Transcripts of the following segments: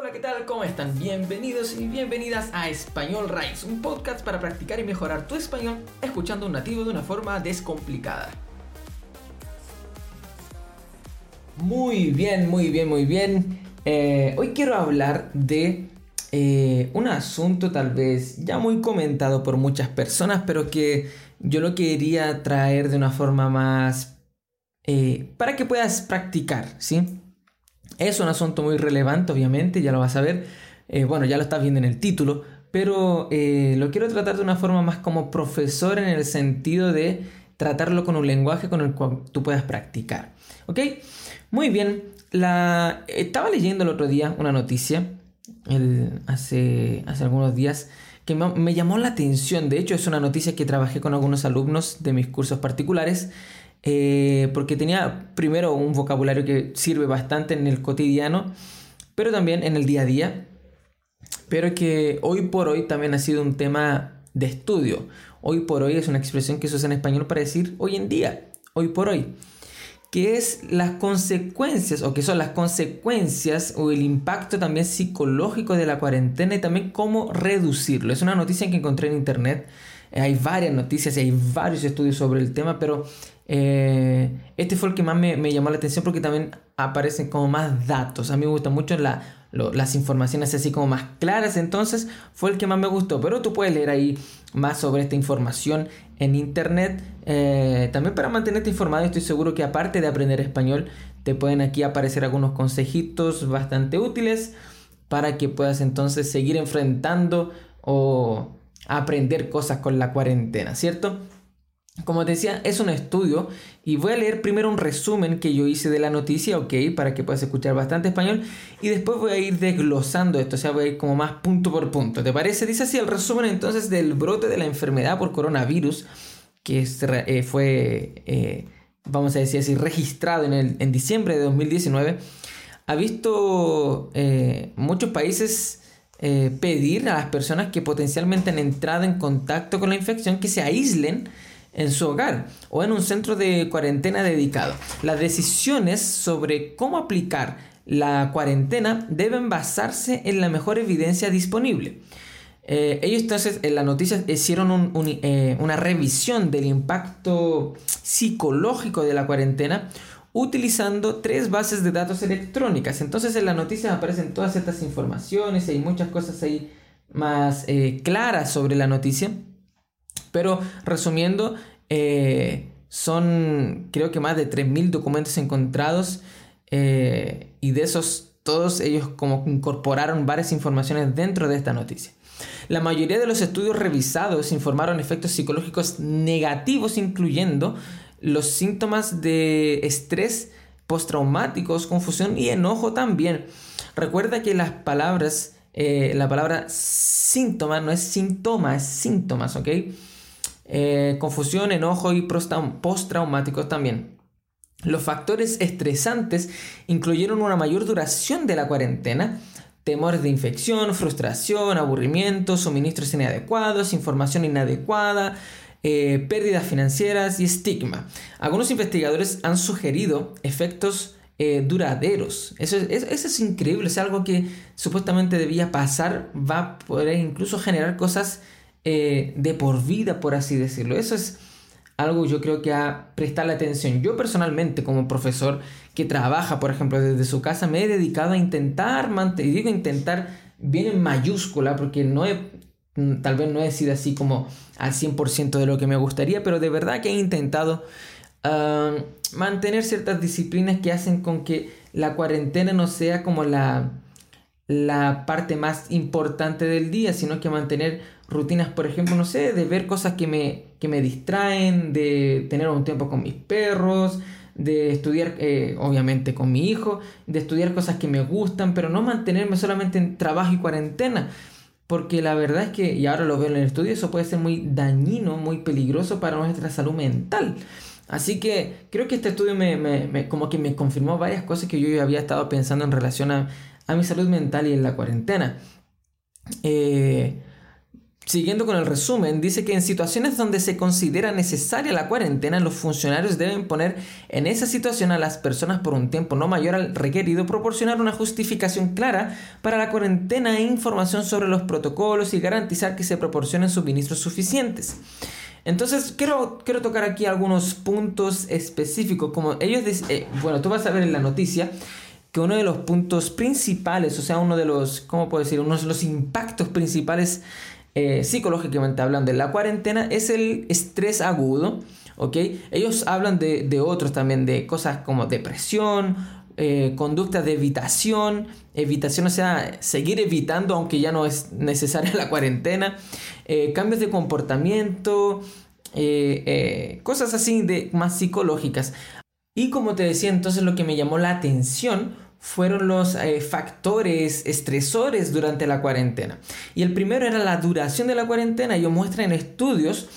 Hola, ¿qué tal? ¿Cómo están? Bienvenidos y bienvenidas a Español Rise, un podcast para practicar y mejorar tu español escuchando un nativo de una forma descomplicada. Muy bien, muy bien, muy bien. Eh, hoy quiero hablar de eh, un asunto tal vez ya muy comentado por muchas personas, pero que yo lo quería traer de una forma más eh, para que puedas practicar, ¿sí? Es un asunto muy relevante, obviamente, ya lo vas a ver. Eh, bueno, ya lo estás viendo en el título, pero eh, lo quiero tratar de una forma más como profesor en el sentido de tratarlo con un lenguaje con el cual tú puedas practicar. ¿Ok? Muy bien. La... Estaba leyendo el otro día una noticia, hace, hace algunos días, que me llamó la atención. De hecho, es una noticia que trabajé con algunos alumnos de mis cursos particulares eh, porque tenía primero un vocabulario que sirve bastante en el cotidiano, pero también en el día a día, pero que hoy por hoy también ha sido un tema de estudio. Hoy por hoy es una expresión que se usa en español para decir hoy en día, hoy por hoy, que es las consecuencias o que son las consecuencias o el impacto también psicológico de la cuarentena y también cómo reducirlo. Es una noticia que encontré en internet hay varias noticias y hay varios estudios sobre el tema, pero eh, este fue el que más me, llamó la atención porque también aparecen como más datos. A mí me gustan mucho las informaciones así como más claras, entonces fue el que más me gustó. Pero tú puedes leer ahí más sobre esta información en internet. Eh, también para mantenerte informado, estoy seguro que aparte de aprender español, te pueden aquí aparecer algunos consejitos bastante útiles para que puedas entonces seguir enfrentando o aprender cosas con la cuarentena, ¿cierto? Como te decía, es un estudio y voy a leer primero un resumen que yo hice de la noticia, ok, para que puedas escuchar bastante español y después voy a ir desglosando esto, o sea, voy a ir como más punto por punto. ¿Te parece? Dice así el resumen entonces del brote de la enfermedad por coronavirus que eh, fue, eh, vamos a decir así, registrado en, diciembre de 2019. Ha visto eh, muchos países eh, pedir a las personas que potencialmente han entrado en contacto con la infección que se aíslen en su hogar o en un centro de cuarentena dedicado. Las decisiones sobre cómo aplicar la cuarentena deben basarse en la mejor evidencia disponible. Eh, ellos entonces en la noticia hicieron eh, una revisión del impacto psicológico de la cuarentena utilizando tres bases de datos electrónicas. Entonces en la noticia aparecen todas estas informaciones, hay muchas cosas ahí más eh, claras sobre la noticia. Pero resumiendo, eh, son creo que más de 3.000 documentos encontrados eh, y de esos todos ellos como incorporaron varias informaciones dentro de esta noticia. La mayoría de los estudios revisados informaron efectos psicológicos negativos incluyendo los síntomas de estrés postraumáticos, confusión y enojo también. Recuerda que las palabras, eh, la palabra síntoma no es síntoma, es síntomas, ¿ok? Eh, confusión, enojo y postraumáticos también. Los factores estresantes incluyeron una mayor duración de la cuarentena, temores de infección, frustración, aburrimiento, suministros inadecuados, información inadecuada, eh, pérdidas financieras y estigma. Algunos investigadores han sugerido efectos eh, duraderos. Eso es, increíble, es algo que supuestamente debía pasar, va a poder incluso generar cosas eh, de por vida, por así decirlo. Eso es algo yo creo que a prestarle atención. Yo personalmente como profesor que trabaja, por ejemplo, desde su casa, me he dedicado a intentar mantener, digo intentar bien en mayúscula, porque no he, tal vez no he sido así como al 100% de lo que me gustaría, pero de verdad que he intentado ah, mantener ciertas disciplinas que hacen con que la cuarentena no sea como la, la parte más importante del día, sino que mantener rutinas, por ejemplo, no sé, de ver cosas que me, que me distraen, de tener un tiempo con mis perros, de estudiar, eh, obviamente, con mi hijo, de estudiar cosas que me gustan, pero no mantenerme solamente en trabajo y cuarentena. Porque la verdad es que, y ahora lo veo en el estudio, eso puede ser muy dañino, muy peligroso para nuestra salud mental. Así que creo que este estudio me, como que me confirmó varias cosas que yo había estado pensando en relación a, mi salud mental y en la cuarentena. Eh, Siguiendo con el resumen, dice que en situaciones donde se considera necesaria la cuarentena, los funcionarios deben poner en esa situación a las personas por un tiempo no mayor al requerido, proporcionar una justificación clara para la cuarentena e información sobre los protocolos y garantizar que se proporcionen suministros suficientes. Entonces, quiero, quiero tocar aquí algunos puntos específicos. Como ellos eh, bueno, tú vas a ver en la noticia que uno de los puntos principales, o sea, uno de los, ¿cómo puedo decir? Uno de los impactos principales eh, psicológicamente hablando de la cuarentena es el estrés agudo, ¿ok? Ellos hablan de, otros también, de cosas como depresión, eh, conductas de evitación, evitación, o sea, seguir evitando aunque ya no es necesaria la cuarentena, eh, cambios de comportamiento, cosas así de más psicológicas. Y como te decía, entonces lo que me llamó la atención fueron los eh, factores estresores durante la cuarentena. Y el primero era la duración de la cuarentena. Ellos muestran estudios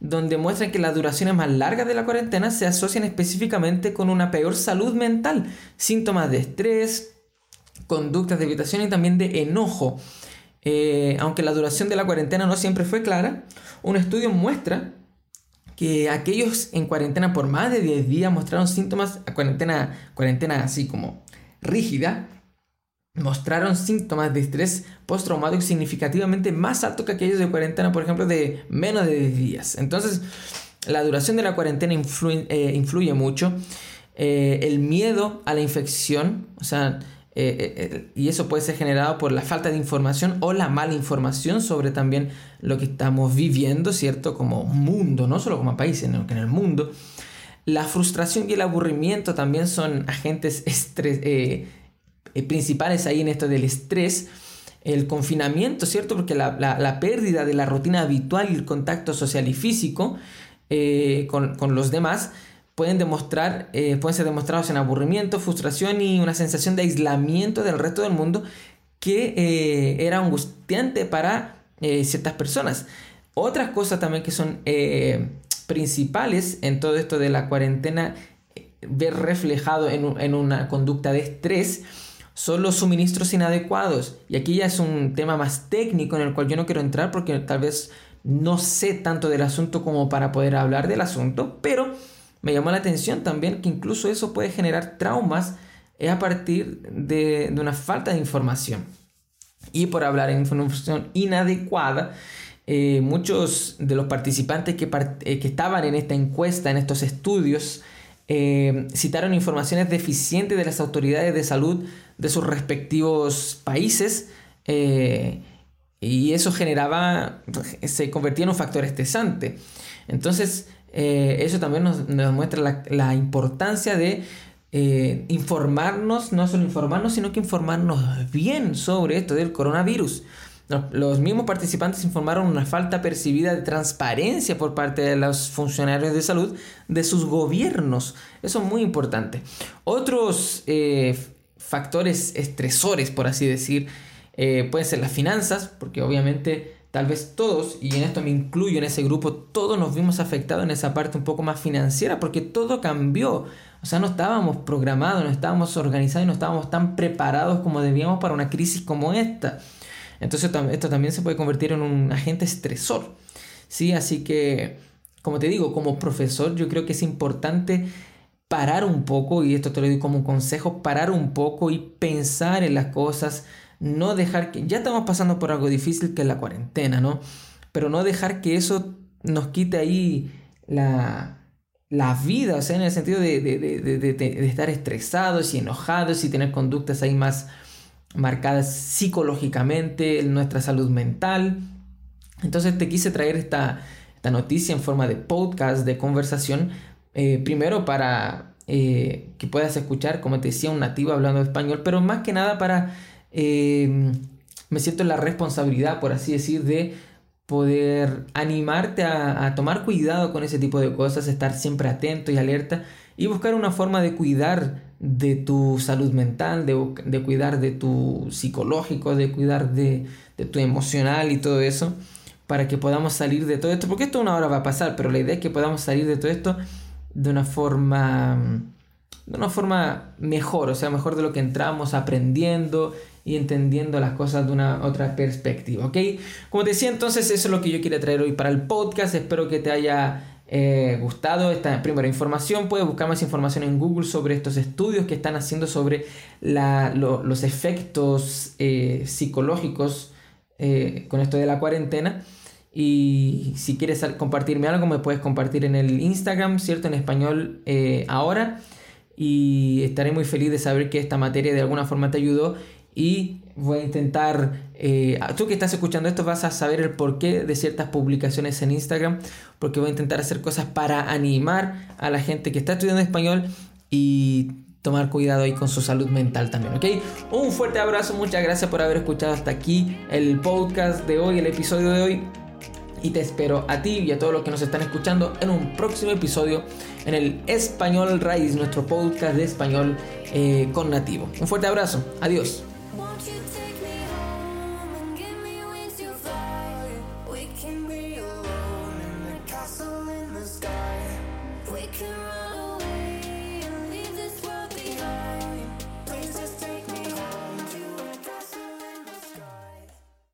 donde muestran que las duraciones más largas de la cuarentena se asocian específicamente con una peor salud mental, síntomas de estrés, conductas de evitación y también de enojo. Eh, aunque la duración de la cuarentena no siempre fue clara, un estudio muestra que aquellos en cuarentena por más de 10 días mostraron síntomas, cuarentena, cuarentena así como rígida, mostraron síntomas de estrés postraumático significativamente más altos que aquellos de cuarentena, por ejemplo, de menos de 10 días. Entonces, la duración de la cuarentena eh, influye, mucho. Eh, el miedo a la infección, o sea, eh, y eso puede ser generado por la falta de información o la mala información sobre también lo que estamos viviendo, ¿cierto? Como mundo, no solo como país, sino que en el mundo. La frustración y el aburrimiento también son agentes eh, eh, principales ahí en esto del estrés. El confinamiento, ¿cierto? Porque la, pérdida de la rutina habitual y el contacto social y físico eh, con, los demás pueden, demostrar, pueden ser demostrados en aburrimiento, frustración y una sensación de aislamiento del resto del mundo que era angustiante para ciertas personas. Otras cosas también que son principales en todo esto de la cuarentena ver reflejado en, una conducta de estrés son los suministros inadecuados. Y aquí ya es un tema más técnico en el cual yo no quiero entrar porque tal vez no sé tanto del asunto como para poder hablar del asunto, pero me llamó la atención también que incluso eso puede generar traumas a partir de, de una falta de información. Y por hablar de información inadecuada, eh, muchos de los participantes que, eh, que, estaban en esta encuesta, en estos estudios, eh, citaron informaciones deficientes de las autoridades de salud de sus respectivos países y eso generaba, se convertía en un factor estresante. Entonces, eso también nos, muestra la, la, importancia de informarnos, no solo informarnos, sino que informarnos bien sobre esto del coronavirus. Los mismos participantes informaron una falta percibida de transparencia por parte de los funcionarios de salud de sus gobiernos. Eso es muy importante. Otros eh, factores estresores, por así decir, eh, pueden ser las finanzas, porque obviamente tal vez todos, y en esto me incluyo en ese grupo, todos nos vimos afectados en esa parte un poco más financiera, porque todo cambió. O sea, no estábamos programados, no estábamos organizados, no estábamos tan preparados como debíamos para una crisis como esta. Entonces esto también se puede convertir en un agente estresor. ¿sí? Así que, como te digo, como profesor yo creo que es importante parar un poco, y esto te lo digo como un consejo, parar un poco y pensar en las cosas, no dejar que, ya estamos pasando por algo difícil que es la cuarentena, ¿no? Pero no dejar que eso nos quite ahí la, la vida, o sea, en el sentido de, de, de, de estar estresados y enojados y tener conductas ahí más marcadas psicológicamente, en nuestra salud mental. Entonces te quise traer esta, noticia en forma de podcast, de conversación, eh, primero para eh, que puedas escuchar, como te decía, un nativo hablando español, pero más que nada para, eh, me siento la responsabilidad, por así decir, de poder animarte a, a, tomar cuidado con ese tipo de cosas, estar siempre atento y alerta y buscar una forma de cuidar de tu salud mental, de, cuidar de tu psicológico, de cuidar de, tu emocional y todo eso, para que podamos salir de todo esto, porque esto una hora va a pasar, pero la idea es que podamos salir de todo esto de una forma de una forma mejor, o sea, mejor de lo que entramos aprendiendo y entendiendo las cosas de una otra perspectiva, ¿ok? Como te decía, entonces eso es lo que yo quería traer hoy para el podcast, espero que te haya eh, gustado esta primera información, puedes buscar más información en Google sobre estos estudios que están haciendo sobre los efectos eh, psicológicos eh, con esto de la cuarentena. Y si quieres compartirme algo, me puedes compartir en el Instagram, ¿cierto? En español ahora. Y estaré muy feliz de saber que esta materia de alguna forma te ayudó y voy a intentar, eh, tú que estás escuchando esto vas a saber el porqué de ciertas publicaciones en Instagram, porque voy a intentar hacer cosas para animar a la gente que está estudiando español y tomar cuidado ahí con su salud mental también, ¿ok? Un fuerte abrazo, muchas gracias por haber escuchado hasta aquí el podcast de hoy, el episodio de hoy. Y te espero a ti y a todos los que nos están escuchando en un próximo episodio en el Español Raíz, nuestro podcast de español eh, con nativo. Un fuerte abrazo, adiós. Don't you